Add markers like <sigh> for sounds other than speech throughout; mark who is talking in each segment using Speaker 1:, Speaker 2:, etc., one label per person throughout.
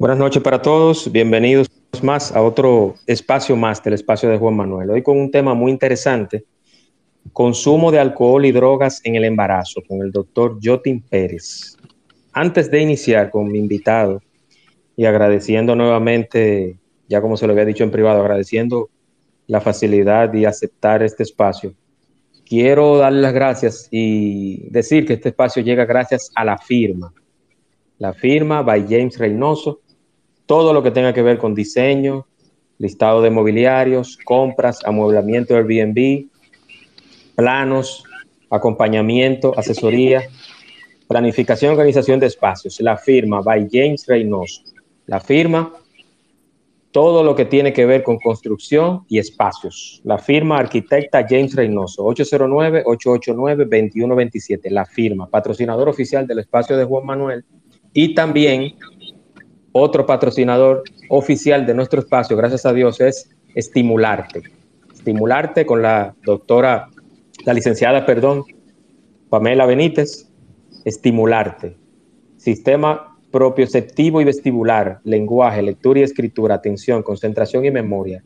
Speaker 1: Buenas noches para todos, bienvenidos más a otro espacio más del espacio de Juan Manuel. Hoy con un tema muy interesante, consumo de alcohol y drogas en el embarazo, con el doctor Jotin Pérez. Antes de iniciar con mi invitado y agradeciendo nuevamente, ya como se lo había dicho en privado, agradeciendo la facilidad y aceptar este espacio, quiero darle las gracias y decir que este espacio llega gracias a la firma. La firma by James Reynoso, todo lo que tenga que ver con diseño, listado de mobiliarios, compras, amueblamiento Airbnb, planos, acompañamiento, asesoría, planificación y organización de espacios. La firma by James Reynoso. La firma, todo lo que tiene que ver con construcción y espacios. La firma arquitecta James Reynoso, 809-889-2127. La firma, patrocinador oficial del espacio de Juan Manuel. Y también otro patrocinador oficial de nuestro espacio, gracias a Dios, es Estimularte. Estimularte con la doctora, la licenciada, perdón, Pamela Benítez. Estimularte. Sistema propioceptivo y vestibular, lenguaje, lectura y escritura, atención, concentración y memoria.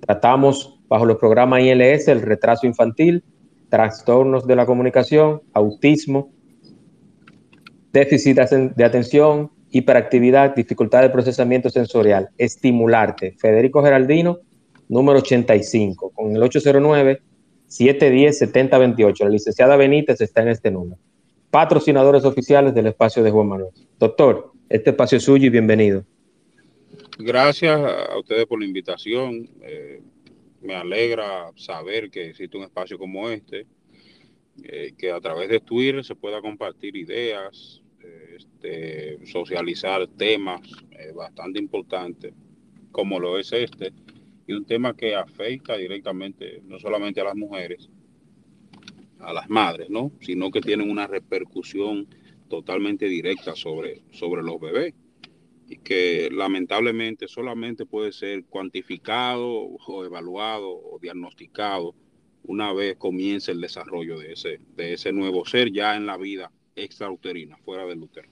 Speaker 1: Tratamos bajo los programas ILS el retraso infantil, trastornos de la comunicación, autismo, déficit de atención, hiperactividad, dificultad de procesamiento sensorial, estimularte. Federico Geraldino, número 85, con el 809-710-7028. La licenciada Benítez está en este número. Patrocinadores oficiales del espacio de Juan Manuel. Doctor, este espacio es suyo y bienvenido.
Speaker 2: Gracias a ustedes por la invitación. Eh, me alegra saber que existe un espacio como este, eh, que a través de Twitter se pueda compartir ideas, este, socializar temas eh, bastante importantes, como lo es este, y un tema que afecta directamente no solamente a las mujeres, a las madres, ¿no? sino que tienen una repercusión totalmente directa sobre, sobre los bebés y que lamentablemente solamente puede ser cuantificado o evaluado o diagnosticado una vez comience el desarrollo de ese, de ese nuevo ser ya en la vida extrauterina, fuera del útero.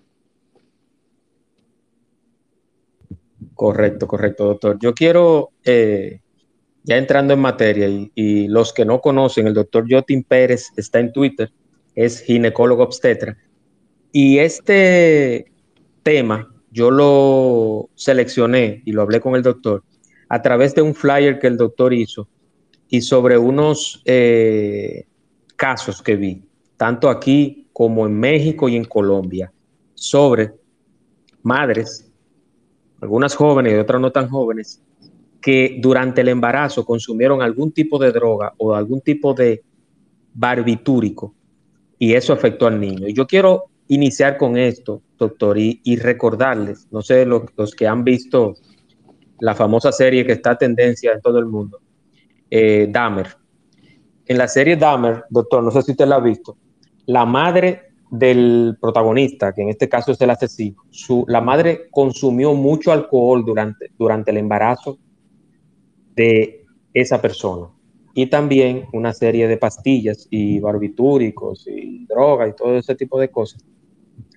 Speaker 1: Correcto, correcto, doctor. Yo quiero, eh, ya entrando en materia, y, los que no conocen, el doctor Jotin Pérez está en Twitter, es ginecólogo obstetra. Y este tema yo lo seleccioné y lo hablé con el doctor a través de un flyer que el doctor hizo y sobre unos eh, casos que vi, tanto aquí como en México y en Colombia, sobre madres, algunas jóvenes y otras no tan jóvenes, que durante el embarazo consumieron algún tipo de droga o algún tipo de barbitúrico y eso afectó al niño. Y yo quiero iniciar con esto, doctor, y, recordarles, no sé, los, los, que han visto la famosa serie que está a tendencia en todo el mundo, eh, Dahmer. En la serie Dahmer, doctor, no sé si usted la ha visto, la madre del protagonista, que en este caso es el asesino, su, la madre consumió mucho alcohol durante, durante el embarazo de esa persona. Y también una serie de pastillas y barbitúricos y drogas y todo ese tipo de cosas.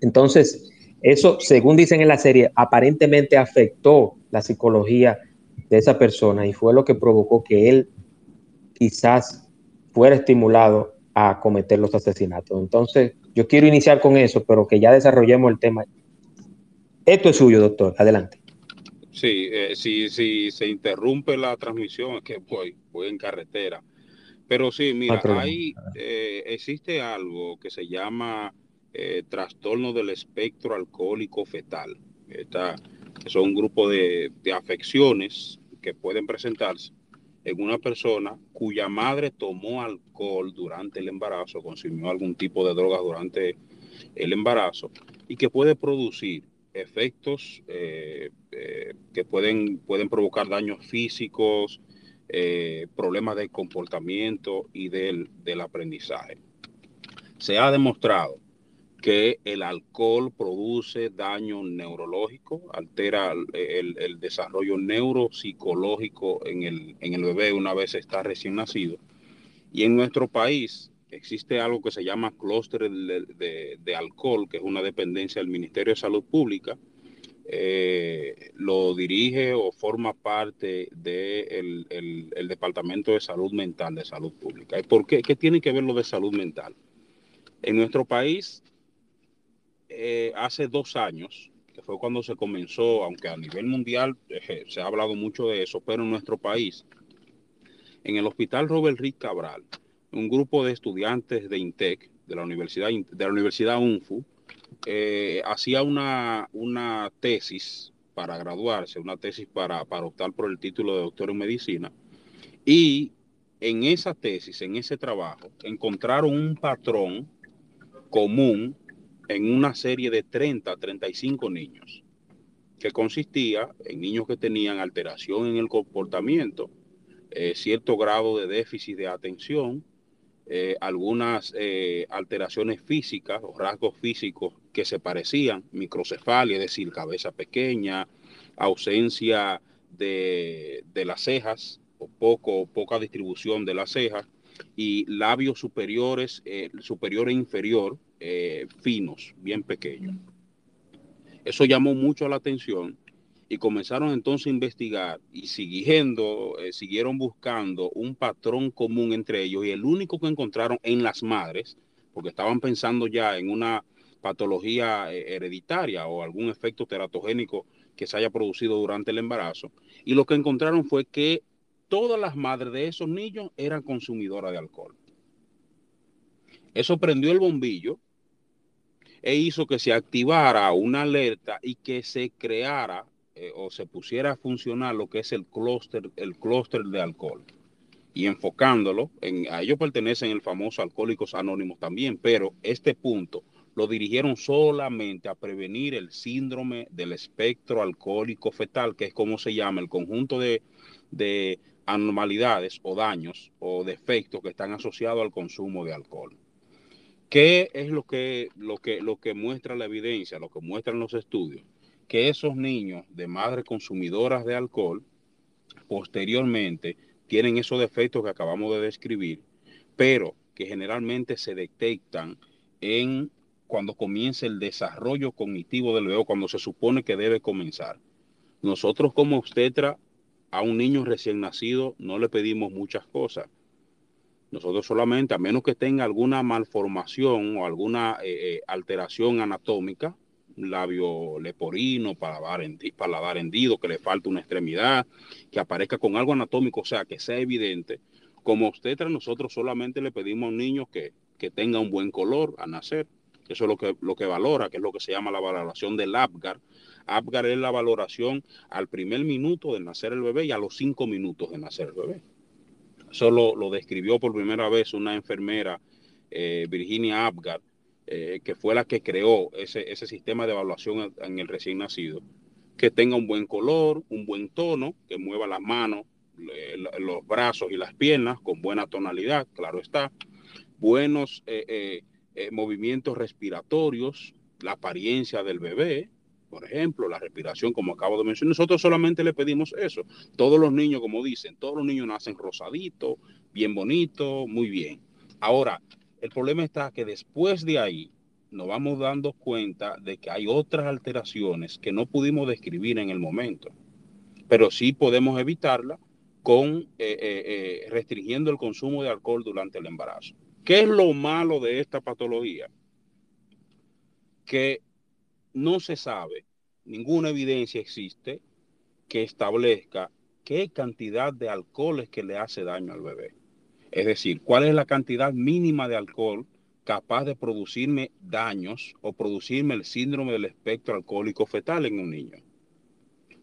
Speaker 1: Entonces, eso, según dicen en la serie, aparentemente afectó la psicología de esa persona y fue lo que provocó que él quizás fuera estimulado a cometer los asesinatos. Entonces, yo quiero iniciar con eso, pero que ya desarrollemos el tema. Esto es suyo, doctor. Adelante.
Speaker 2: Sí, eh, si, se interrumpe la transmisión, es que voy, voy en carretera. Pero sí, mira, hay, eh, existe algo que se llama eh, trastorno del espectro alcohólico fetal. Esta, son un grupo de, de afecciones que pueden presentarse en una persona cuya madre tomó alcohol durante el embarazo, consumió algún tipo de droga durante el embarazo y que puede producir efectos eh, eh, que pueden, pueden provocar daños físicos, problemas de comportamiento y del, del aprendizaje. Se ha demostrado que el alcohol produce daño neurológico, altera el, desarrollo neuropsicológico en el, en el bebé una vez está recién nacido. Y en nuestro país, existe algo que se llama clúster de, alcohol, que es una dependencia del Ministerio de Salud Pública. Eh, lo dirige o forma parte del de el, Departamento de Salud Mental de Salud Pública. ¿Y por qué? ¿Qué tiene que ver lo de salud mental? En nuestro país, eh, hace dos años, que fue cuando se comenzó, aunque a nivel mundial eh, se ha hablado mucho de eso, pero en nuestro país, en el Hospital Robert Rick Cabral, un grupo de estudiantes de INTEC, de la Universidad, de la Universidad UNFU, eh, hacía una, una tesis para graduarse, una tesis para, para optar por el título de doctor en medicina. Y en esa tesis, en ese trabajo, encontraron un patrón común en una serie de 30 35 niños, que consistía en niños que tenían alteración en el comportamiento, eh, cierto grado de déficit de atención, eh, algunas eh, alteraciones físicas o rasgos físicos que se parecían, microcefalia, es decir, cabeza pequeña, ausencia de, las cejas o poco, poca distribución de las cejas y labios superiores, eh, superior e inferior, finos, bien pequeños. Eso llamó mucho la atención y comenzaron entonces a investigar y siguiendo, eh, siguieron buscando un patrón común entre ellos y el único que encontraron en las madres, porque estaban pensando ya en una patología eh, hereditaria o algún efecto teratogénico que se haya producido durante el embarazo, y lo que encontraron fue que todas las madres de esos niños eran consumidoras de alcohol. Eso prendió el bombillo e hizo que se activara una alerta y que se creara eh, o se pusiera a funcionar lo que es el clúster el clúster de alcohol y enfocándolo, en, a ellos pertenecen el famoso Alcohólicos Anónimos también, pero este punto lo dirigieron solamente a prevenir el síndrome del espectro alcohólico fetal, que es como se llama el conjunto de, de anormalidades o daños o defectos que están asociados al consumo de alcohol. ¿Qué es lo que, lo que, lo que muestra la evidencia, lo que muestran los estudios? que esos niños de madres consumidoras de alcohol posteriormente tienen esos defectos que acabamos de describir, pero que generalmente se detectan en cuando comienza el desarrollo cognitivo del bebé, cuando se supone que debe comenzar. Nosotros como obstetra a un niño recién nacido no le pedimos muchas cosas. Nosotros solamente, a menos que tenga alguna malformación o alguna eh, eh, alteración anatómica, labio leporino, paladar, paladar hendido, que le falta una extremidad, que aparezca con algo anatómico, o sea, que sea evidente. Como obstetra, nosotros solamente le pedimos a un niño que, que tenga un buen color a nacer. Eso es lo que, lo que valora, que es lo que se llama la valoración del APGAR. APGAR es la valoración al primer minuto de nacer el bebé y a los cinco minutos de nacer el bebé. Eso lo, describió por primera vez una enfermera, eh, Virginia APGAR, eh, que fue la que creó ese, ese sistema de evaluación en el recién nacido, que tenga un buen color, un buen tono, que mueva las manos, los brazos y las piernas con buena tonalidad, claro está, buenos eh, movimientos respiratorios, la apariencia del bebé, por ejemplo, la respiración, como acabo de mencionar. Nosotros solamente le pedimos eso. Todos los niños, como dicen, todos los niños nacen rosaditos, bien bonitos, muy bien. Ahora, el problema está que después de ahí nos vamos dando cuenta de que hay otras alteraciones que no pudimos describir en el momento, pero sí podemos evitarla con eh, eh, eh, restringiendo el consumo de alcohol durante el embarazo. ¿Qué es lo malo de esta patología? Que no se sabe, ninguna evidencia existe que establezca qué cantidad de alcohol es que le hace daño al bebé. Es decir, cuál es la cantidad mínima de alcohol capaz de producirme daños o producirme el síndrome del espectro alcohólico fetal en un niño.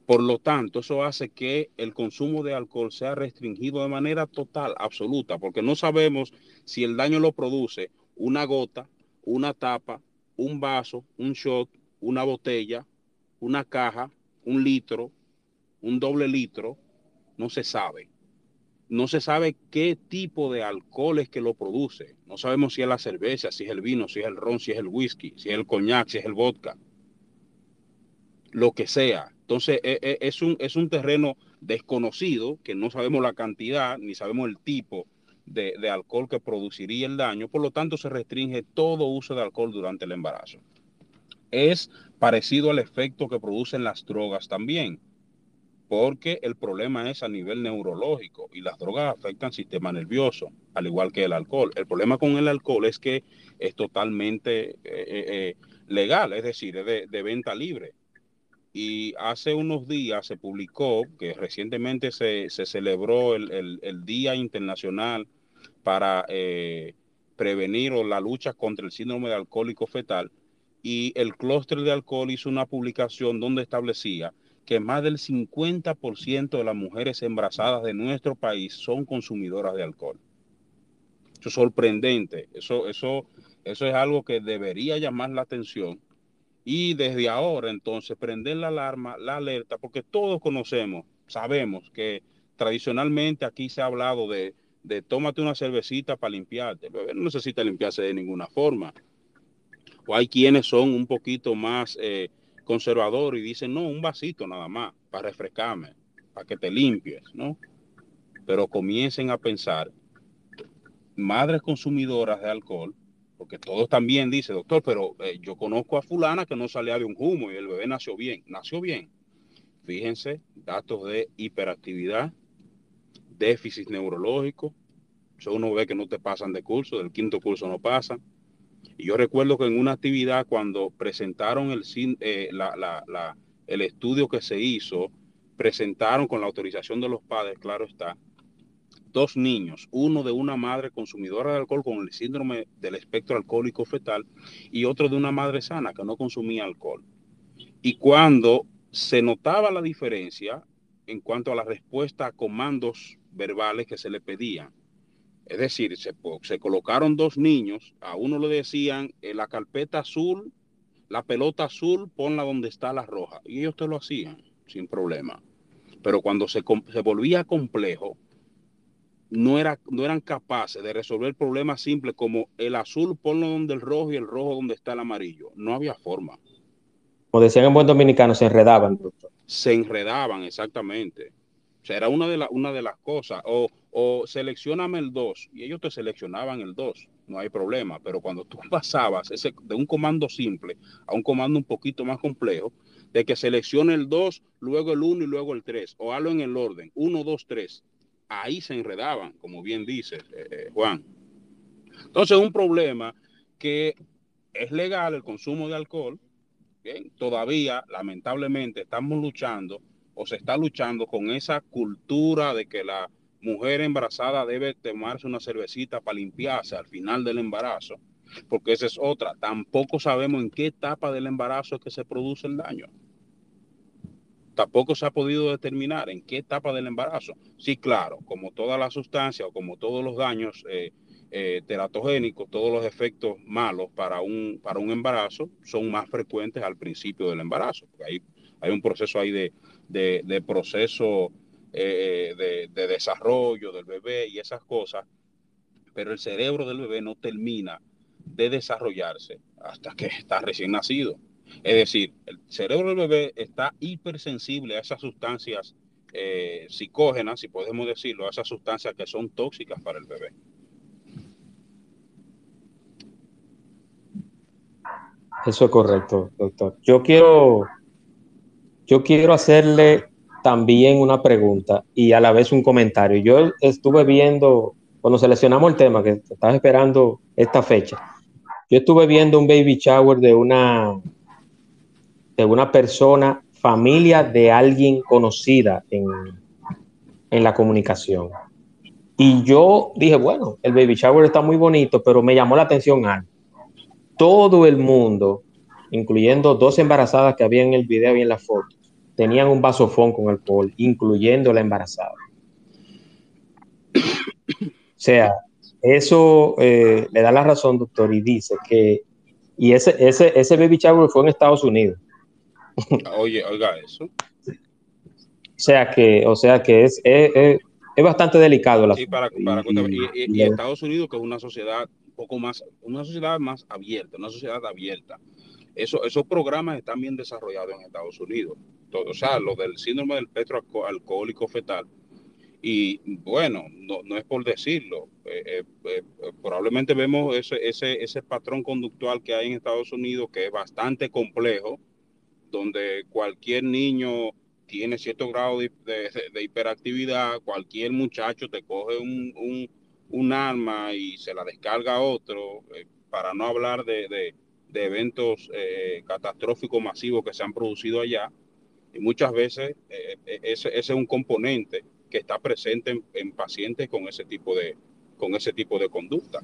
Speaker 2: Por lo tanto, eso hace que el consumo de alcohol sea restringido de manera total, absoluta, porque no sabemos si el daño lo produce una gota, una tapa, un vaso, un shot, una botella una caja, un litro, un doble litro, no se sabe. No se sabe qué tipo de alcohol es que lo produce. No sabemos si es la cerveza, si es el vino, si es el ron, si es el whisky, si es el coñac, si es el vodka. Lo que sea. Entonces e, e, es un, es un terreno desconocido que no sabemos la cantidad ni sabemos el tipo de, de alcohol que produciría el daño. Por lo tanto, se restringe todo uso de alcohol durante el embarazo. Es parecido al efecto que producen las drogas también porque el problema es a nivel neurológico y las drogas afectan el sistema nervioso, al igual que el alcohol. El problema con el alcohol es que es totalmente eh, eh, eh, legal, es decir, es de, venta libre. Y hace unos días se publicó que recientemente se, celebró el, Día Internacional para prevenir o la lucha contra el síndrome de alcohólico fetal y el clúster de alcohol hizo una publicación donde establecía que más del 50% de las mujeres embarazadas de nuestro país son consumidoras de alcohol. Eso es sorprendente. Eso, eso, eso es algo que debería llamar la atención. Y desde ahora, entonces, prender la alarma, la alerta, porque todos conocemos, sabemos que tradicionalmente aquí se ha hablado de, de tómate una cervecita para limpiarte. El bebé no necesita limpiarse de ninguna forma. Hay quienes son un poquito más eh, conservador y dicen, no, un vasito nada más para refrescarme, para que te limpies, ¿no? Pero comiencen a pensar, madres consumidoras de alcohol, porque todos también dicen, doctor, pero eh, yo conozco a fulana que no salía de un humo y el bebé nació bien, nació bien. Fíjense, datos de hiperactividad, déficit neurológico, son uno ve que no te pasan de curso, del quinto curso no pasan, y yo recuerdo que en una actividad cuando presentaron el, eh, el estudio que se hizo, presentaron con la autorización de los padres, claro está, dos niños, uno de una madre consumidora de alcohol con el síndrome del espectro alcohólico fetal y otro de una madre sana que no consumía alcohol. Y cuando se notaba la diferencia en cuanto a la respuesta a comandos verbales que se le pedían, es decir, se, colocaron dos niños, a uno le decían eh, la carpeta azul, la pelota azul, ponla donde está la roja. Y ellos te lo hacían sin problema. Pero cuando se, volvía complejo, no, era, no eran capaces de resolver problemas simples como el azul ponlo donde el rojo y el rojo donde está el amarillo. No había forma.
Speaker 1: Como decían en buen dominicano, se enredaban.
Speaker 2: Se enredaban, exactamente. O sea, era una de, una de las cosas. O, o seleccioname el 2 y ellos te seleccionaban el 2, no hay problema. Pero cuando tú <laughs> pasabas ese, de un comando simple a un comando un poquito más complejo, de que seleccione el 2, luego el 1 y luego el 3, o hazlo en el orden, 1, 2, 3, ahí se enredaban, como bien dice eh, eh, Juan. Entonces, un problema que es legal el consumo de alcohol, todavía lamentablemente estamos luchando o se está luchando con esa cultura de que la mujer embarazada debe tomarse una cervecita para limpiarse al final del embarazo, porque esa es otra. Tampoco sabemos en qué etapa del embarazo es que se produce el daño. Tampoco se ha podido determinar en qué etapa del embarazo. Sí, claro, como todas las sustancias o como todos los daños eh, eh, teratogénicos, todos los efectos malos para un, para un embarazo son más frecuentes al principio del embarazo. Hay, hay un proceso ahí de, de, proceso eh, de, desarrollo del bebé y esas cosas, pero el cerebro del bebé no termina de desarrollarse hasta que está recién nacido. Es decir, el cerebro del bebé está hipersensible a esas sustancias eh, psicógenas, si podemos decirlo, a esas sustancias que son tóxicas para el bebé.
Speaker 1: Eso es correcto, doctor. Yo quiero yo quiero hacerle también una pregunta y a la vez un comentario. Yo estuve viendo, cuando seleccionamos el tema, que estaba esperando esta fecha, yo estuve viendo un baby shower de una, de una persona, familia de alguien conocida en, en la comunicación. Y yo dije, bueno, el baby shower está muy bonito, pero me llamó la atención algo. Todo el mundo, incluyendo dos embarazadas que había en el video y en la foto, tenían un vasofón con alcohol, incluyendo la embarazada. O sea, eso eh, le da la razón, doctor, y dice que, y ese, ese, ese baby shower fue en Estados Unidos.
Speaker 2: Oye, oiga eso.
Speaker 1: O sea que, o sea que es, es, es bastante delicado. La
Speaker 2: sí, para, para y, y, Estados Unidos, que es una sociedad un poco más, una sociedad más abierta, una sociedad abierta. Eso, esos programas están bien desarrollados en Estados Unidos. Todo, o sea, lo del síndrome del petro alcohólico fetal. Y bueno, no, no es por decirlo, eh, eh, eh, probablemente vemos ese, ese, ese patrón conductual que hay en Estados Unidos que es bastante complejo, donde cualquier niño tiene cierto grado de, hiperactividad, cualquier muchacho te coge un, un, arma y se la descarga a otro, para no hablar de, eventos eh, catastróficos masivos que se han producido allá. Y muchas veces eh, ese, es un componente que está presente en, pacientes con ese tipo de, con ese tipo de conducta.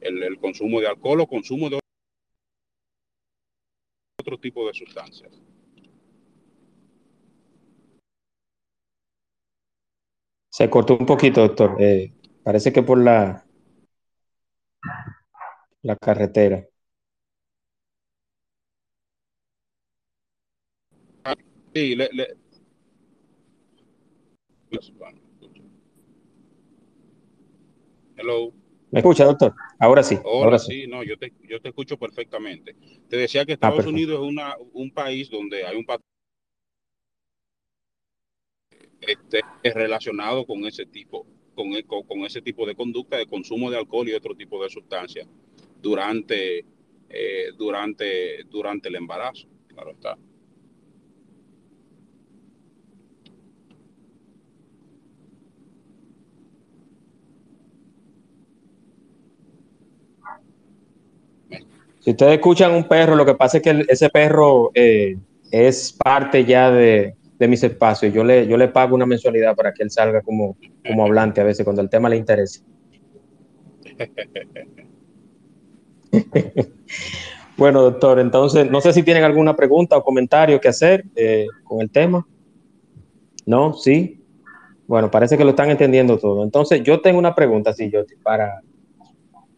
Speaker 2: El, el consumo de alcohol o consumo de otro tipo de sustancias.
Speaker 1: Se cortó un poquito, doctor. Eh, parece que por la, la carretera.
Speaker 2: Sí, le, le... Hello.
Speaker 1: ¿Me escucha, doctor? Ahora sí.
Speaker 2: Ahora, sí. no, yo te, yo te escucho perfectamente. Te decía que ah, Estados Unidos es una, un país donde hay un patrón esté relacionado con ese tipo, con, con ese tipo de conducta de consumo de alcohol y otro tipo de sustancias durante, eh, durante, durante el embarazo. Claro está.
Speaker 1: Si ustedes escuchan un perro, lo que pasa es que ese perro eh, es parte ya de, de mis espacios. Yo le, yo le pago una mensualidad para que él salga como, como hablante a veces cuando el tema le interesa. <laughs> bueno, doctor, entonces no sé si tienen alguna pregunta o comentario que hacer eh, con el tema. ¿No? ¿Sí? Bueno, parece que lo están entendiendo todo. Entonces, yo tengo una pregunta, sí, yo, para,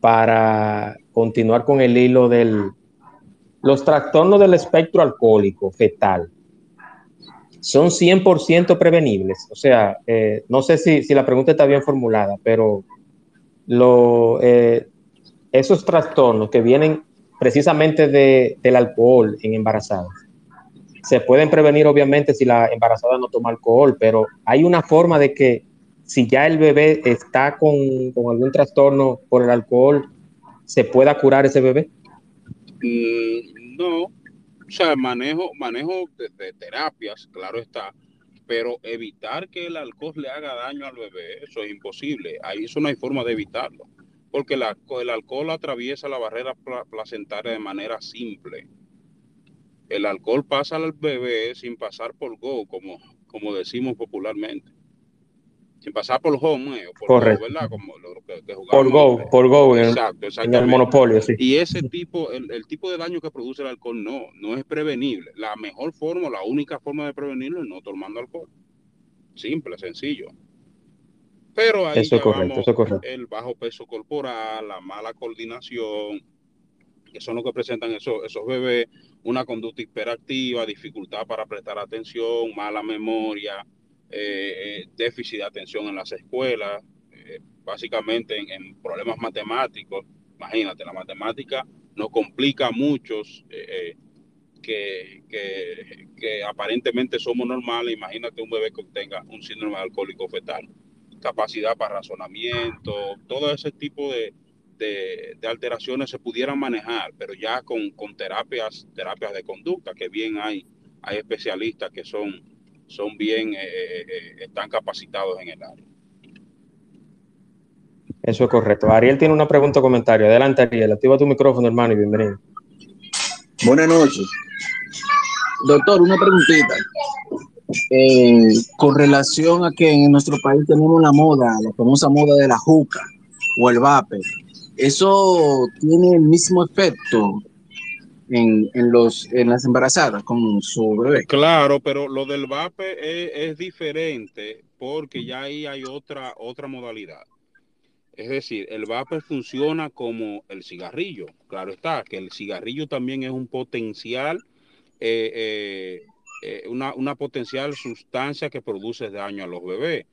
Speaker 1: para continuar con el hilo del los trastornos del espectro alcohólico fetal son 100% prevenibles. O sea, eh, no sé si, si, la pregunta está bien formulada, pero lo, eh, esos trastornos que vienen precisamente de, del alcohol en embarazadas, se pueden prevenir obviamente si la embarazada no toma alcohol, pero hay una forma de que si ya el bebé está con, algún trastorno por el alcohol, ¿se pueda curar ese bebé?
Speaker 2: Mm, no, o sea, manejo, manejo de, terapias, claro está, pero evitar que el alcohol le haga daño al bebé, eso es imposible. Ahí eso no hay forma de evitarlo, porque el, el alcohol atraviesa la barrera placentaria de manera simple. El alcohol pasa al bebé sin pasar por go, como, como decimos popularmente sin pasar por home, eh, por
Speaker 1: Correcto. Go, ¿verdad? Como lo que, que por go, por go, Exacto, en, el monopolio, sí.
Speaker 2: Y ese tipo, el, el, tipo de daño que produce el alcohol no, no es prevenible. La mejor forma, la única forma de prevenirlo es no tomando alcohol. Simple, sencillo. Pero ahí
Speaker 1: eso es correcto, eso es correcto.
Speaker 2: el bajo peso corporal, la mala coordinación, que son lo que presentan esos, esos bebés, una conducta hiperactiva, dificultad para prestar atención, mala memoria, eh, eh, déficit de atención en las escuelas, eh, básicamente en, problemas matemáticos. Imagínate, la matemática nos complica a muchos que, que, aparentemente somos normales. Imagínate un bebé que tenga un síndrome alcohólico fetal. Capacidad para razonamiento, todo ese tipo de, de, alteraciones se pudieran manejar, pero ya con, con, terapias, terapias de conducta, que bien hay, hay especialistas que son son bien, eh, eh, eh, están capacitados en el área.
Speaker 1: Eso es correcto. Ariel tiene una pregunta o comentario. Adelante, Ariel. Activa tu micrófono, hermano, y bienvenido.
Speaker 3: Buenas noches. Doctor, una preguntita. con relación a que en nuestro país tenemos la moda, la famosa moda de la juca o el vape, ¿eso tiene el mismo efecto en, los, en las embarazadas con su bebé.
Speaker 2: Claro, pero lo del VAPE es, diferente porque ya ahí hay otra, otra modalidad. Es decir, el VAPE funciona como el cigarrillo. Claro está, que el cigarrillo también es un potencial eh, una, una, potencial sustancia que produce daño a los bebés.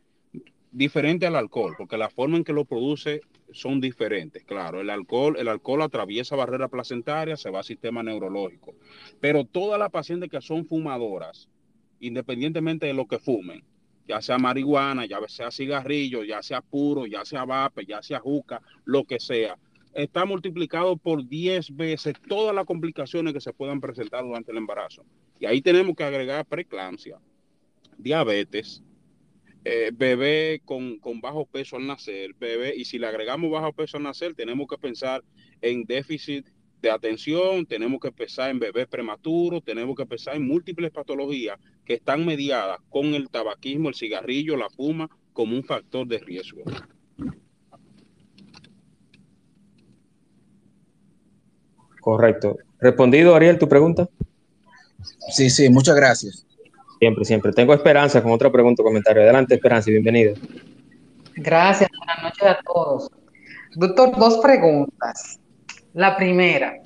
Speaker 2: Diferente al alcohol, porque la forma en que lo produce son diferentes. Claro, el alcohol, el alcohol atraviesa barrera placentaria, se va al sistema neurológico. Pero todas las pacientes que son fumadoras, independientemente de lo que fumen, ya sea marihuana, ya sea cigarrillo, ya sea puro, ya sea vape, ya sea juca, lo que sea, está multiplicado por 10 veces todas las complicaciones que se puedan presentar durante el embarazo. Y ahí tenemos que agregar preeclampsia, diabetes, eh, bebé con, con, bajo peso al nacer, bebé, y si le agregamos bajo peso al nacer, tenemos que pensar en déficit de atención, tenemos que pensar en bebés prematuros, tenemos que pensar en múltiples patologías que están mediadas con el tabaquismo, el cigarrillo, la fuma, como un factor de riesgo.
Speaker 1: Correcto. ¿Respondido, Ariel, tu pregunta?
Speaker 3: Sí, sí, muchas gracias.
Speaker 1: Siempre, siempre. Tengo esperanza con otra pregunta o comentario. Adelante, Esperanza, y bienvenido.
Speaker 4: Gracias, buenas noches a todos. Doctor, dos preguntas. La primera,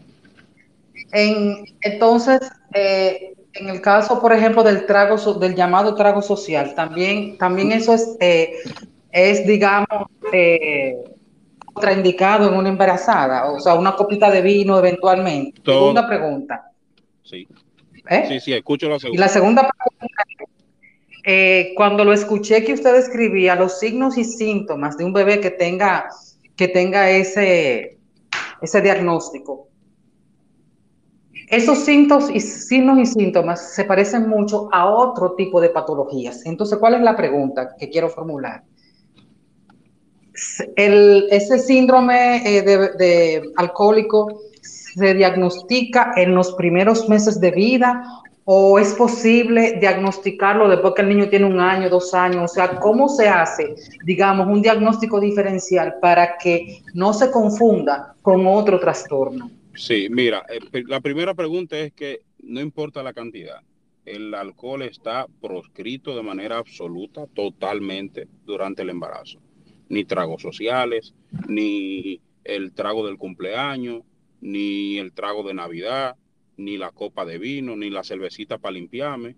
Speaker 4: en, entonces, eh, en el caso, por ejemplo, del trago, del llamado trago social, también, también eso es, eh, es digamos, eh, contraindicado en una embarazada, o sea, una copita de vino eventualmente. Segunda pregunta.
Speaker 2: Sí. Sí, sí, escucho la segunda.
Speaker 4: Y la segunda pregunta, cuando lo escuché que usted escribía los signos y síntomas de un bebé que tenga, que tenga ese, ese diagnóstico. Esos síntomas y signos y síntomas se parecen mucho a otro tipo de patologías. Entonces, ¿cuál es la pregunta que quiero formular? ese síndrome eh, de alcohólico se diagnostica en los primeros meses de vida o es posible diagnosticarlo después que el niño tiene un año, dos años? O sea, ¿cómo se hace, digamos, un diagnóstico diferencial para que no se confunda con otro trastorno?
Speaker 2: Sí, mira, eh, la primera pregunta es que no importa la cantidad, el alcohol está proscrito de manera absoluta, totalmente, durante el embarazo. Ni tragos sociales, ni el trago del cumpleaños, ni el trago de Navidad, ni la copa de vino, ni la cervecita para limpiarme,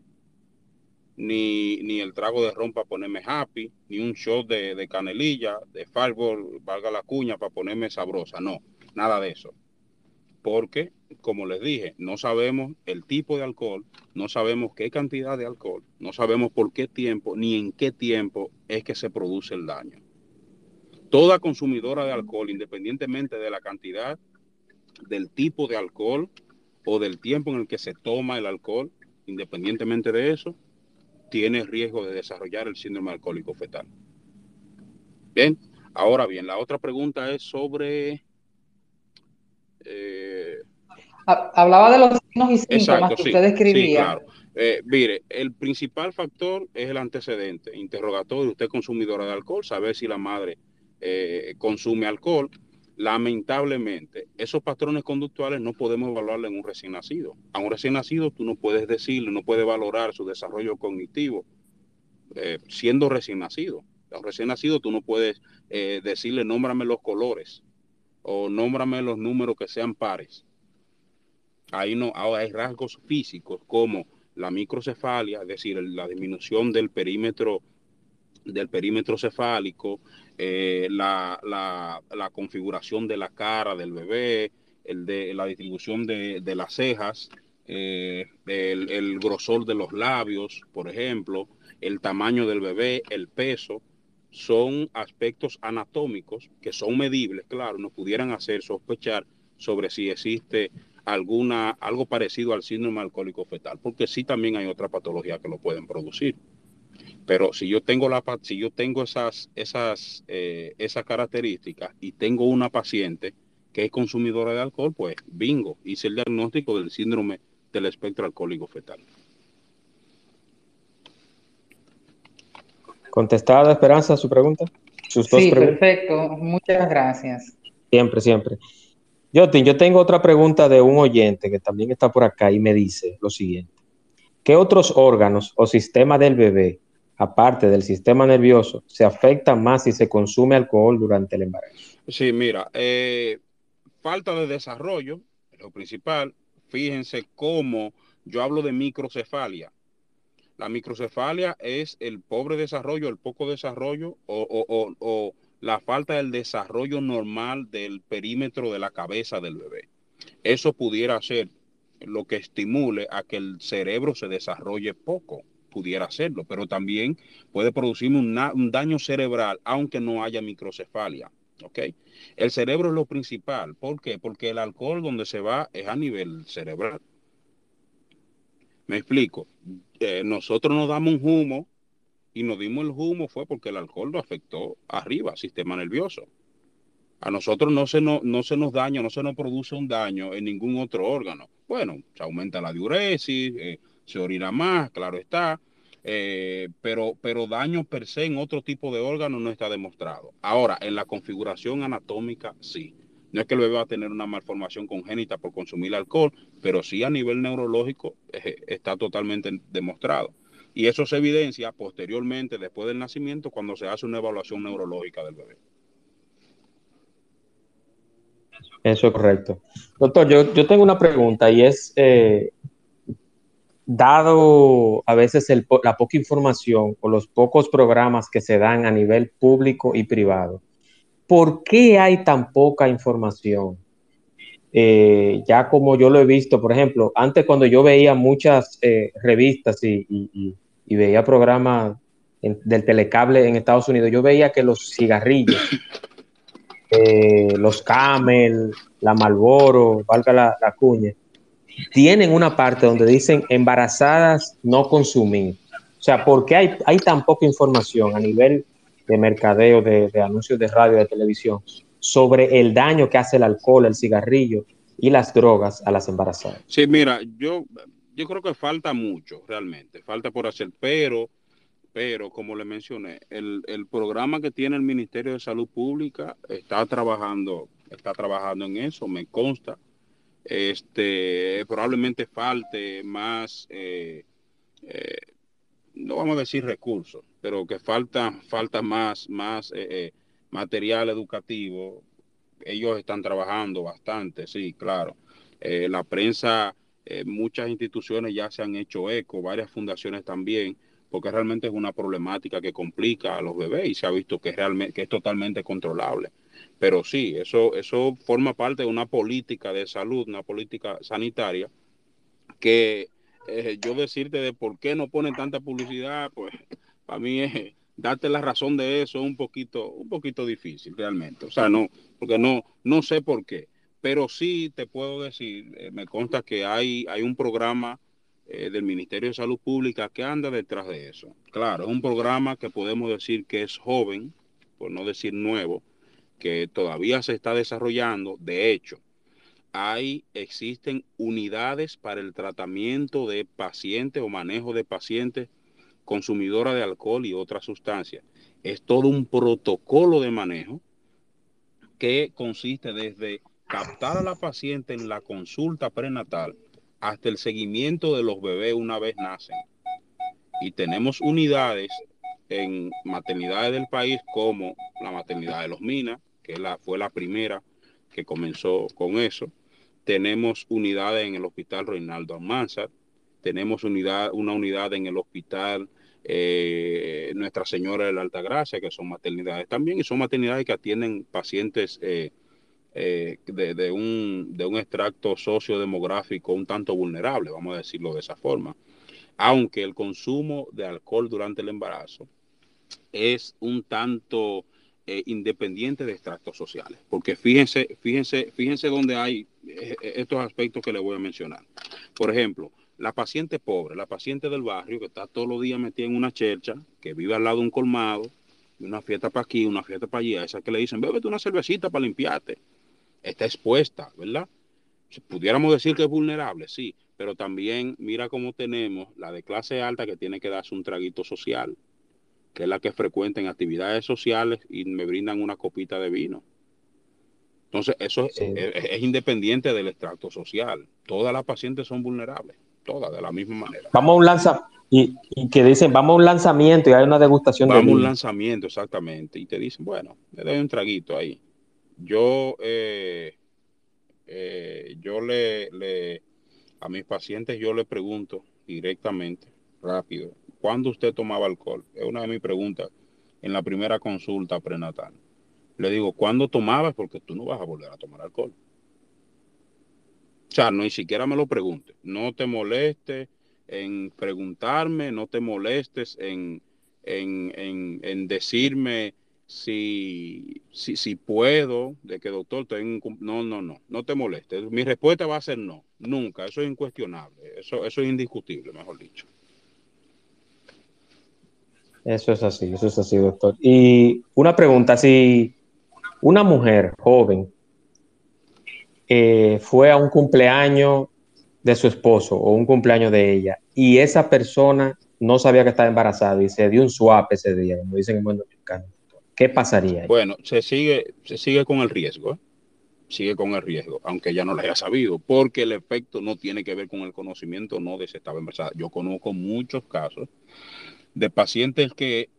Speaker 2: ni, ni el trago de ron para ponerme happy, ni un shot de, canelilla, de fireball, valga la cuña, para ponerme sabrosa. No, nada de eso. Porque, como les dije, no sabemos el tipo de alcohol, no sabemos qué cantidad de alcohol, no sabemos por qué tiempo, ni en qué tiempo es que se produce el daño. Toda consumidora de alcohol, independientemente de la cantidad, del tipo de alcohol, o del tiempo en el que se toma el alcohol, independientemente de eso, tiene riesgo de desarrollar el síndrome alcohólico fetal. Bien, ahora bien, la otra pregunta es sobre...
Speaker 4: Eh, hablaba de los signos y síntomas que usted describía. claro.
Speaker 2: Eh, mire, el principal factor es el antecedente, interrogatorio, usted consumidora de alcohol, saber si la madre eh, consume alcohol, Lamentablemente, esos patrones conductuales no podemos evaluarlos en un recién nacido. A un recién nacido tú no puedes decirle, no puedes valorar su desarrollo cognitivo eh, siendo recién nacido. A un recién nacido tú no puedes eh, decirle, nómbrame los colores o nómbrame los números que sean pares. Ahí no, ahora hay rasgos físicos como la microcefalia, es decir, la disminución del perímetro del perímetro cefálico, eh, la, la, configuración de la cara del bebé, el de la distribución de, las cejas, eh, el, grosor de los labios, por ejemplo, el tamaño del bebé, el peso, son aspectos anatómicos que son medibles, claro, nos pudieran hacer sospechar sobre si existe alguna, algo parecido al síndrome alcohólico fetal, porque sí también hay otra patología que lo pueden producir. Pero si yo tengo la si yo tengo esas esas eh, esas características y tengo una paciente que es consumidora de alcohol, pues bingo, hice el diagnóstico del síndrome del espectro alcohólico fetal.
Speaker 1: ¿Contestada, Esperanza, su pregunta?
Speaker 4: sí, perfecto. Muchas gracias.
Speaker 1: Siempre, siempre. Jotin, yo tengo otra pregunta de un oyente que también está por acá y me dice lo siguiente. ¿Qué otros órganos o sistema del bebé aparte del sistema nervioso, se afecta más si se consume alcohol durante el embarazo?
Speaker 2: Sí, mira, eh, falta de desarrollo, lo principal, fíjense cómo Yo hablo de microcefalia. La microcefalia es el pobre desarrollo, el poco desarrollo o, la falta del desarrollo normal del perímetro de la cabeza del bebé. Eso pudiera ser lo que estimule a que el cerebro se desarrolle poco, pudiera hacerlo, pero también puede producir un daño cerebral aunque no haya microcefalia. ¿ok? El cerebro es lo principal. ¿Por qué? Porque el alcohol donde se va es a nivel cerebral. Me explico. Eh, nosotros nos damos un humo y nos dimos el humo fue porque el alcohol lo afectó arriba, sistema nervioso. A nosotros no se, no, no se nos daña, no se nos produce un daño en ningún otro órgano. Bueno, se aumenta la diuresis, eh, se orina más, claro está, eh, pero, pero daño per se en otro tipo de órgano no está demostrado. Ahora, en la configuración anatómica, sí. No es que el bebé va a tener una malformación congénita por consumir alcohol, pero sí a nivel neurológico eh, está totalmente demostrado. Y eso se evidencia posteriormente, después del nacimiento, cuando se hace una evaluación neurológica del bebé.
Speaker 1: Eso es correcto. Doctor, yo, yo tengo una pregunta y es, eh, dado a veces la poca información o los pocos programas que se dan a nivel público y privado, ¿por qué hay tan poca información? Eh, ya como yo lo he visto, por ejemplo, antes cuando yo veía muchas eh, revistas y, veía programas del telecable en Estados Unidos, yo veía que los cigarrillos, eh, los Camel, la Malboro, valga la cuña, tienen una parte donde dicen embarazadas no consumir. O sea, ¿por qué hay, tan poca información a nivel de mercadeo, de, anuncios de radio, de televisión, sobre el daño que hace el alcohol, el cigarrillo y las drogas a las embarazadas?
Speaker 2: Sí, mira, yo, yo creo que falta mucho, realmente, falta por hacer, pero, pero como le mencioné, el, el programa que tiene el Ministerio de Salud Pública está trabajando, está trabajando en eso, me consta este, probablemente falte más, eh, eh, no vamos a decir recursos, pero que falta, falta más, más eh, material educativo. Ellos están trabajando bastante, sí, claro. la prensa, muchas instituciones ya se han hecho eco, varias fundaciones también, porque realmente es una problemática que complica a los bebés y se ha visto que, realmente, que es totalmente controlable. Pero sí, eso, eso forma parte de una política de salud, una política sanitaria, que eh, yo decirte de por qué no ponen tanta publicidad, pues para mí es darte la razón de eso es un poquito, un poquito difícil realmente. O sea, no, porque no, no sé por qué. Pero sí te puedo decir, eh, me consta que hay, hay un programa eh, del Ministerio de Salud Pública que anda detrás de eso. Claro, es un programa que podemos decir que es joven, por no decir nuevo, que todavía se está desarrollando. De hecho, hay, existen unidades para el tratamiento de pacientes o manejo de pacientes consumidoras de alcohol y otras sustancias. Es todo un protocolo de manejo que consiste desde captar a la paciente en la consulta prenatal hasta el seguimiento de los bebés una vez nacen. Y tenemos unidades en maternidades del país como la maternidad de los Minas, que la, fue la primera que comenzó con eso. Tenemos unidades en el Hospital Reinaldo Almanzar, tenemos unidad, una unidad en el Hospital eh, Nuestra Señora de la Alta Gracia, que son maternidades también, y son maternidades que atienden pacientes eh, eh, de, de, un, de un extracto sociodemográfico un tanto vulnerable, vamos a decirlo de esa forma. Aunque el consumo de alcohol durante el embarazo es un tanto eh, independiente de extractos sociales. Porque fíjense, fíjense, fíjense dónde hay eh, eh, estos aspectos que les voy a mencionar. Por ejemplo, la paciente pobre, la paciente del barrio que está todos los días metida en una chercha, que vive al lado de un colmado, una fiesta para aquí, una fiesta para allá, esa que le dicen, bébete una cervecita para limpiarte. Está expuesta, ¿verdad? Pudiéramos decir que es vulnerable, sí, pero también mira cómo tenemos la de clase alta que tiene que darse un traguito social que es la que frecuenta en actividades sociales y me brindan una copita de vino. Entonces, eso es, independiente del extracto social. Todas las pacientes son vulnerables, todas de la misma manera.
Speaker 1: Vamos a un lanza y, que dicen, vamos a un lanzamiento y hay una degustación
Speaker 2: vamos a un lanzamiento, exactamente. Y te dicen, bueno, le doy un traguito ahí. Yo, eh, eh, yo le, le, A mis pacientes yo les pregunto directamente, rápido, ¿cuándo usted tomaba alcohol? Es una de mis preguntas en la primera consulta prenatal. Le digo, ¿cuándo tomabas? Porque tú no vas a volver a tomar alcohol. O sea, no ni siquiera me lo preguntes. No te molestes en preguntarme, no te molestes en, en, decirme si, si, si, puedo, de que doctor, tengo, no, no, no, no te molestes. Mi respuesta va a ser no, nunca, eso es incuestionable, eso, eso es indiscutible, mejor dicho.
Speaker 1: Eso es así, eso es así, doctor. Y una pregunta, si una mujer joven eh, fue a un cumpleaños de su esposo o un cumpleaños de ella y esa persona no sabía que estaba embarazada y se dio un swap ese día, como dicen en buen dominicano, ¿qué pasaría?
Speaker 2: Bueno, se sigue, se sigue con el riesgo, ¿eh? sigue con el riesgo, aunque ya no lo haya sabido, porque el efecto no tiene que ver con el conocimiento no de si estaba embarazada. Yo conozco muchos casos de pacientes que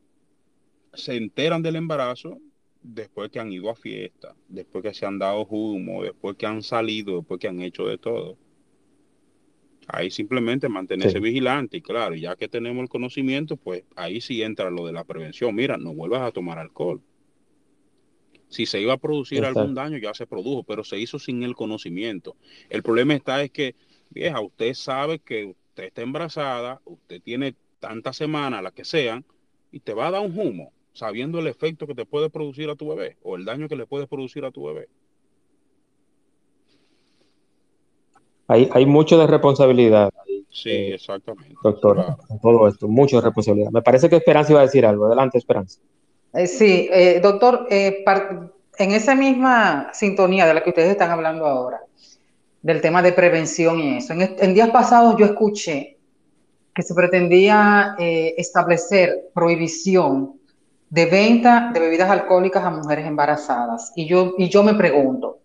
Speaker 2: se enteran del embarazo después que han ido a fiesta, después que se han dado humo, después que han salido, después que han hecho de todo. Ahí simplemente mantenerse vigilante y claro, ya que tenemos el conocimiento, pues ahí sí entra lo de la prevención. Mira, no vuelvas a tomar alcohol. Si se iba a producir algún daño, ya se produjo, pero se hizo sin el conocimiento. El problema está es que, vieja, usted sabe que usted está embarazada, usted tiene tantas semanas, las que sean, y te va a dar un humo, sabiendo el efecto que te puede producir a tu bebé o el daño que le puede producir a tu bebé.
Speaker 1: Hay, hay mucho de responsabilidad.
Speaker 2: Sí, eh, exactamente.
Speaker 1: Doctor, todo esto, mucho de responsabilidad. Me parece que Esperanza iba a decir algo. Adelante, Esperanza.
Speaker 4: Eh, sí, eh, doctor, en esa misma sintonía de la que ustedes están hablando ahora, del tema de prevención y eso, en, en días pasados yo escuché que se pretendía establecer prohibición de venta de bebidas alcohólicas a mujeres embarazadas. Y yo, y yo me pregunto,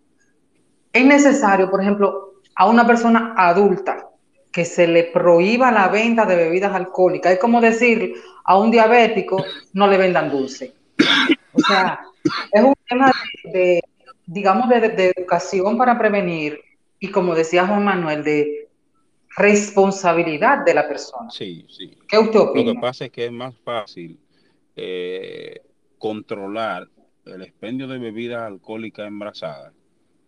Speaker 4: ¿es necesario, por ejemplo, a una persona adulta que se le prohíba la venta de bebidas alcohólicas. Es como decir a un diabético no le vendan dulce. O sea, es un tema de, digamos, de, educación para prevenir y como decía Juan Manuel, de responsabilidad de la persona.
Speaker 2: Sí, sí.
Speaker 4: ¿Qué usted opina?
Speaker 2: Lo que pasa es que es más fácil eh, controlar el expendio de bebidas alcohólicas embarazadas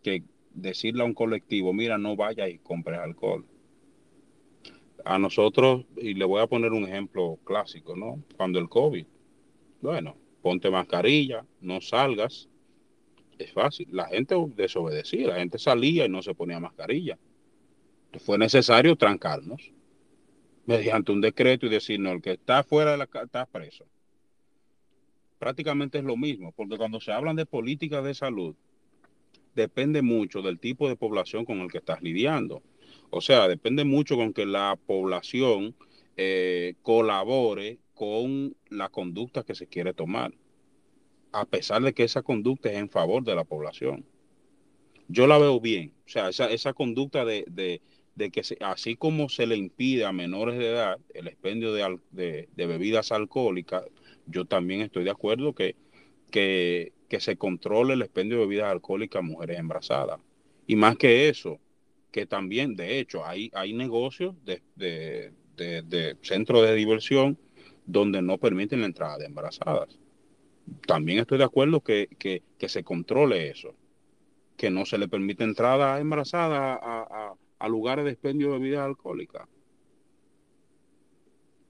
Speaker 2: que decirle a un colectivo, mira, no vaya y compre alcohol. A nosotros, y le voy a poner un ejemplo clásico, ¿no? Cuando el COVID, bueno, ponte mascarilla, no salgas, es fácil. La gente desobedecía, la gente salía y no se ponía mascarilla. Fue necesario trancarnos mediante un decreto y decir, no, el que está fuera de la casa está preso. Prácticamente es lo mismo, porque cuando se hablan de políticas de salud, depende mucho del tipo de población con el que estás lidiando. O sea, depende mucho con que la población eh, colabore con la conducta que se quiere tomar, a pesar de que esa conducta es en favor de la población. Yo la veo bien, o sea, esa, conducta de, que así como se le impide a menores de edad el expendio de, bebidas alcohólicas, yo también estoy de acuerdo que, que, que se controle el expendio de bebidas alcohólicas a mujeres embarazadas. Y más que eso, que también, de hecho, hay, hay negocios de, de, centros de diversión donde no permiten la entrada de embarazadas. También estoy de acuerdo que, se controle eso, que no se le permite entrada a embarazadas a, a, lugares de expendio de bebidas alcohólicas.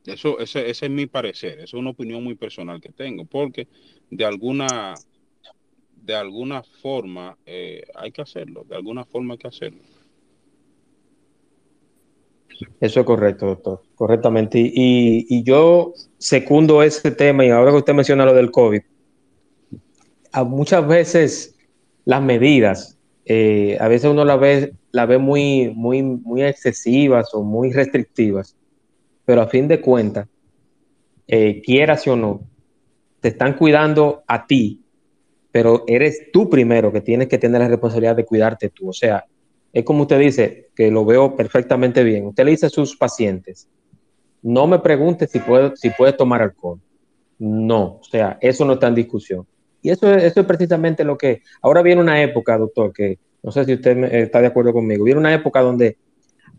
Speaker 2: Eso, ese, ese, es mi parecer, es una opinión muy personal que tengo, porque de alguna de alguna forma eh, hay que hacerlo, de alguna forma hay que hacerlo.
Speaker 1: Eso es correcto, doctor, correctamente. Y, yo secundo ese tema y ahora que usted menciona lo del COVID, muchas veces las medidas, eh, a veces uno la ve, la ve muy, muy, muy excesivas o muy restrictivas, pero a fin de cuentas, eh, quieras o no, te están cuidando a ti pero eres tú primero que tienes que tener la responsabilidad de cuidarte tú. O sea, es como usted dice, que lo veo perfectamente bien. Usted le dice a sus pacientes, no me pregunte si puede, si puede tomar alcohol. No, o sea, eso no está en discusión. Y eso, eso es precisamente lo que... Ahora viene una época, doctor, que no sé si usted está de acuerdo conmigo, viene una época donde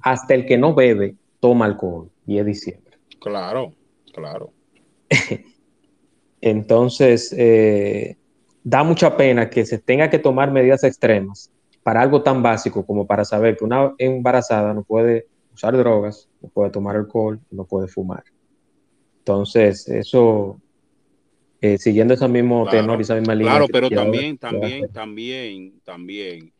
Speaker 1: hasta el que no bebe toma alcohol y es diciembre.
Speaker 2: Claro, claro. <laughs>
Speaker 1: Entonces, eh, da mucha pena que se tenga que tomar medidas extremas para algo tan básico como para saber que una embarazada no puede usar drogas, no puede tomar alcohol, no puede fumar. Entonces, eso, eh, siguiendo ese mismo tenor y esa misma línea.
Speaker 2: Claro, pero también, también, también, también,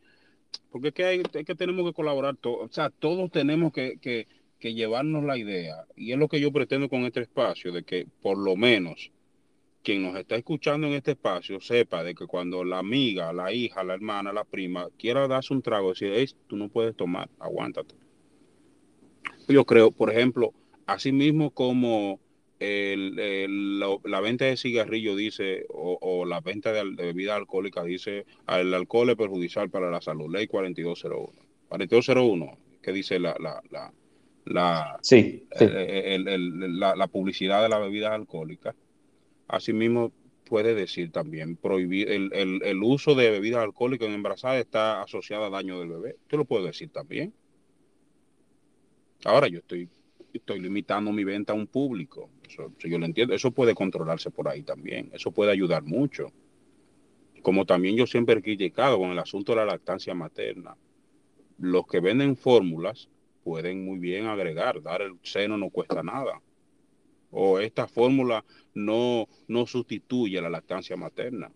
Speaker 2: porque es que, hay, que tenemos que colaborar todos, o sea, todos tenemos que, que, que llevarnos la idea, y es lo que yo pretendo con este espacio, de que por lo menos quien nos está escuchando en este espacio sepa de que cuando la amiga, la hija, la hermana, la prima quiera darse un trago, decir, hey, tú no puedes tomar, aguántate. Yo creo, por ejemplo, así mismo como el, la venta de cigarrillo dice, o, la venta de, bebida alcohólica dice, el alcohol es perjudicial para la salud, ley 4201. 4201, que dice la, la, la, la,
Speaker 1: sí,
Speaker 2: la, la publicidad de la bebida alcohólica Asimismo, puede decir también prohibir el, el, uso de bebidas alcohólicas en embarazadas está asociado a daño del bebé. Tú lo puedes decir también. Ahora yo estoy, estoy limitando mi venta a un público. Eso, yo lo entiendo. Eso puede controlarse por ahí también. Eso puede ayudar mucho. Como también yo siempre he criticado con el asunto de la lactancia materna. Los que venden fórmulas pueden muy bien agregar, dar el seno no cuesta nada o esta fórmula no, no sustituye la lactancia materna.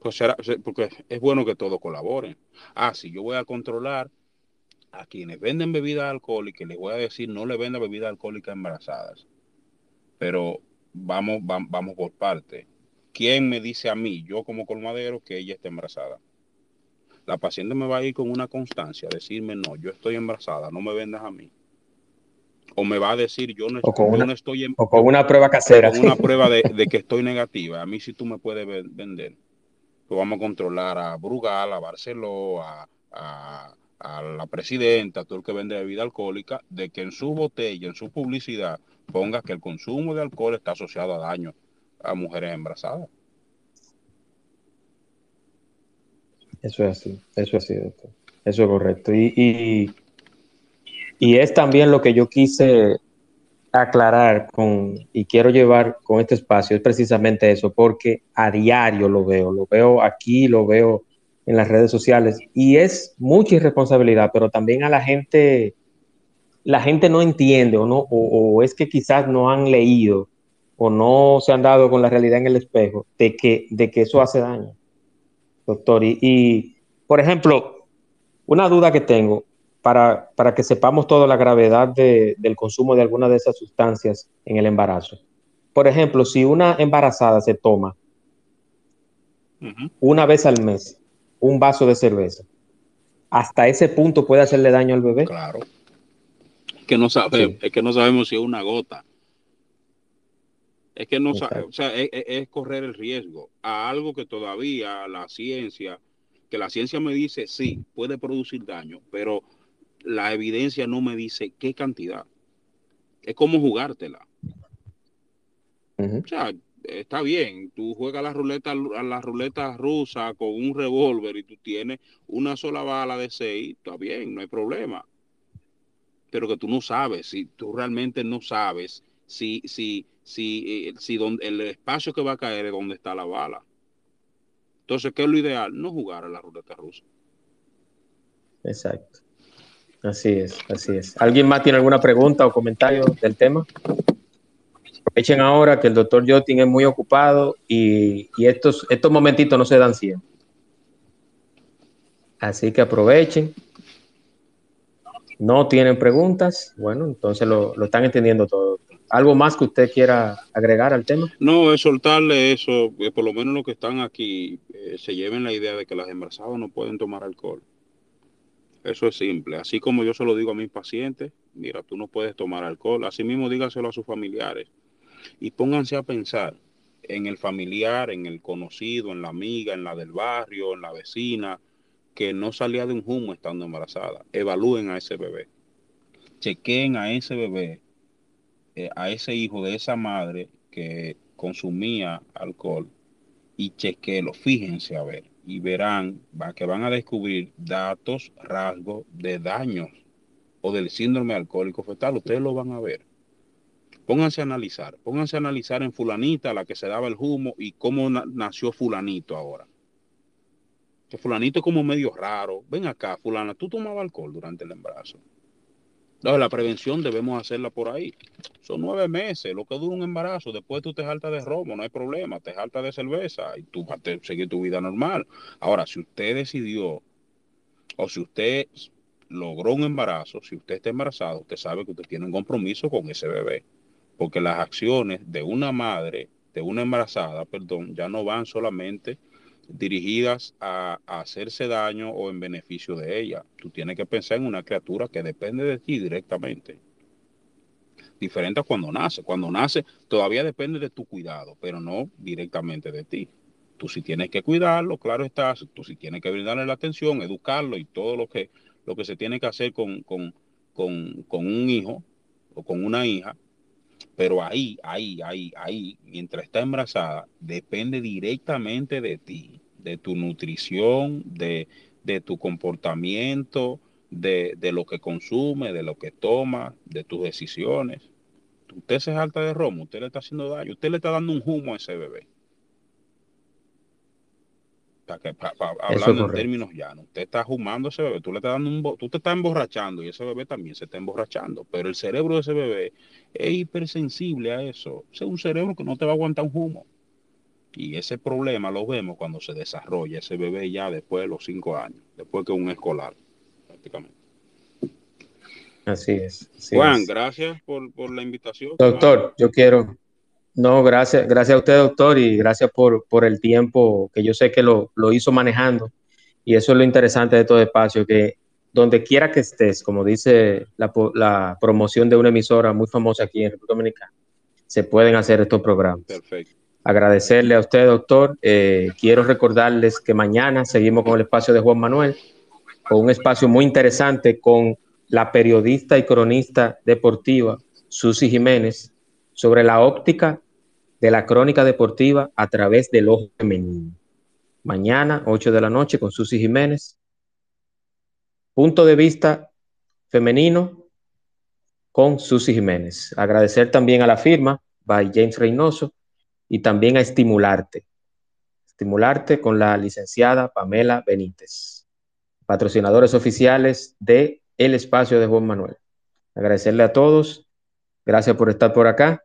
Speaker 2: Pues será, porque es bueno que todos colaboren. Ah, si yo voy a controlar a quienes venden bebidas alcohólicas, les voy a decir no le venda bebidas alcohólicas embarazadas. Pero vamos, vamos, vamos por parte. ¿Quién me dice a mí, yo como colmadero, que ella está embarazada? La paciente me va a ir con una constancia, decirme, no, yo estoy embarazada, no me vendas a mí o me va a decir yo no, estoy en,
Speaker 1: o con una prueba casera.
Speaker 2: Con una prueba de, que <laughs> estoy negativa. A mí si tú me puedes vender. Pues vamos a controlar a Brugal, a Barceló, a, a, la presidenta, todo el que vende bebida alcohólica, de que en su botella, en su publicidad, ponga que el consumo de alcohol está asociado a daño a mujeres embarazadas.
Speaker 1: Eso es así, eso es así, doctor. Eso es correcto. y y es también lo que yo quise aclarar con, y quiero llevar con este espacio, es precisamente eso, porque a diario lo veo, lo veo aquí, lo veo en las redes sociales, y es mucha irresponsabilidad, pero también a la gente, la gente no entiende o, no, o, es que quizás no han leído o no se han dado con la realidad en el espejo de que, de que eso hace daño, doctor. Y, y por ejemplo, una duda que tengo, para, que sepamos toda la gravedad del consumo de alguna de esas sustancias en el embarazo. Por ejemplo, si una embarazada se toma una vez al mes un vaso de cerveza, hasta ese punto puede hacerle daño al bebé.
Speaker 2: Claro. Que no sabemos, es que no sabemos si es una gota. Es que no o sea, es, correr el riesgo a algo que todavía la ciencia, que la ciencia me dice sí, puede producir daño, pero la evidencia no me dice qué cantidad. Es como jugártela. O sea, está bien, tú juegas la ruleta, a la ruleta rusa con un revólver y tú tienes una sola bala de seis, está bien, no hay problema. Pero que tú no sabes, si tú realmente no sabes si, si, si, eh, si donde, el espacio que va a caer es donde está la bala. Entonces, ¿qué es lo ideal? No jugar a la ruleta rusa.
Speaker 1: Exacto. Así es, así es. ¿Alguien más tiene alguna pregunta o comentario del tema? Aprovechen ahora que el doctor Jotin es muy ocupado y, estos, estos momentitos no se dan siempre. Así que aprovechen. No tienen preguntas. Bueno, entonces lo, están entendiendo todo. ¿Algo más que usted quiera agregar al tema?
Speaker 2: No, es soltarle eso, que por lo menos los que están aquí eh, se lleven la idea de que las embarazadas no pueden tomar alcohol. Eso es simple. Así como yo se lo digo a mis pacientes, mira, tú no puedes tomar alcohol. Así mismo dígaselo a sus familiares. Y pónganse a pensar en el familiar, en el conocido, en la amiga, en la del barrio, en la vecina, que no salía de un humo estando embarazada. Evalúen a ese bebé. Chequeen a ese bebé, eh, a ese hijo de esa madre que consumía alcohol y chequéelo. Fíjense a ver y verán que van a descubrir datos, rasgos de daños o del síndrome alcohólico fetal, ustedes lo van a ver. Pónganse a analizar, pónganse a analizar en fulanita, la que se daba el humo, y cómo nació fulanito ahora. Fulanito es como medio raro. Ven acá, fulana, tú tomabas alcohol durante el embarazo. No, la prevención debemos hacerla por ahí. Son nueve meses, lo que dura un embarazo. Después tú te jaltas de romo, no hay problema. Te jaltas de cerveza y tú vas a seguir tu vida normal. Ahora, si usted decidió o si usted logró un embarazo, si usted está embarazado, usted sabe que usted tiene un compromiso con ese bebé. Porque las acciones de una madre, de una embarazada, perdón, ya no van solamente dirigidas a, hacerse daño o en beneficio de ella. Tú tienes que pensar en una criatura que depende de ti directamente. Diferente a cuando nace. Cuando nace todavía depende de tu cuidado, pero no directamente de ti. Tú sí tienes que cuidarlo, claro está, tú sí tienes que brindarle la atención, educarlo y todo lo que, lo que se tiene que hacer con, con, con, con un hijo o con una hija, pero ahí, ahí, ahí, ahí, mientras está embarazada, depende directamente de ti, de tu nutrición, de, tu comportamiento, de, lo que consume, de lo que toma, de tus decisiones. Usted se salta de romo, usted le está haciendo daño, usted le está dando un humo a ese bebé. Hablando en términos llanos, usted está humando a ese bebé, tú le estás dando un, tú te estás emborrachando y ese bebé también se está emborrachando, pero el cerebro de ese bebé es hipersensible a eso. es un cerebro que no te va a aguantar un humo. Y ese problema lo vemos cuando se desarrolla ese bebé ya después de los cinco años, después que un escolar, prácticamente.
Speaker 1: Así es.
Speaker 2: Juan, gracias por, por, la invitación.
Speaker 1: Doctor, yo quiero, no, gracias, gracias a usted, doctor, y gracias por, por el tiempo que yo sé que lo, lo, hizo manejando. Y eso es lo interesante de todo espacio, que donde quiera que estés, como dice la, la promoción de una emisora muy famosa aquí en República Dominicana, se pueden hacer estos programas.
Speaker 2: Perfecto.
Speaker 1: Agradecerle a usted, doctor. Eh, quiero recordarles que mañana seguimos con el espacio de Juan Manuel, con un espacio muy interesante con la periodista y cronista deportiva Susi Jiménez sobre la óptica de la crónica deportiva a través del ojo femenino. Mañana, 8 de la noche, con Susi Jiménez. Punto de vista femenino con Susi Jiménez. Agradecer también a la firma by James Reynoso y también a estimularte. Estimularte con la licenciada Pamela Benítez, patrocinadores oficiales de El Espacio de Juan Manuel. Agradecerle a todos. Gracias por estar por acá.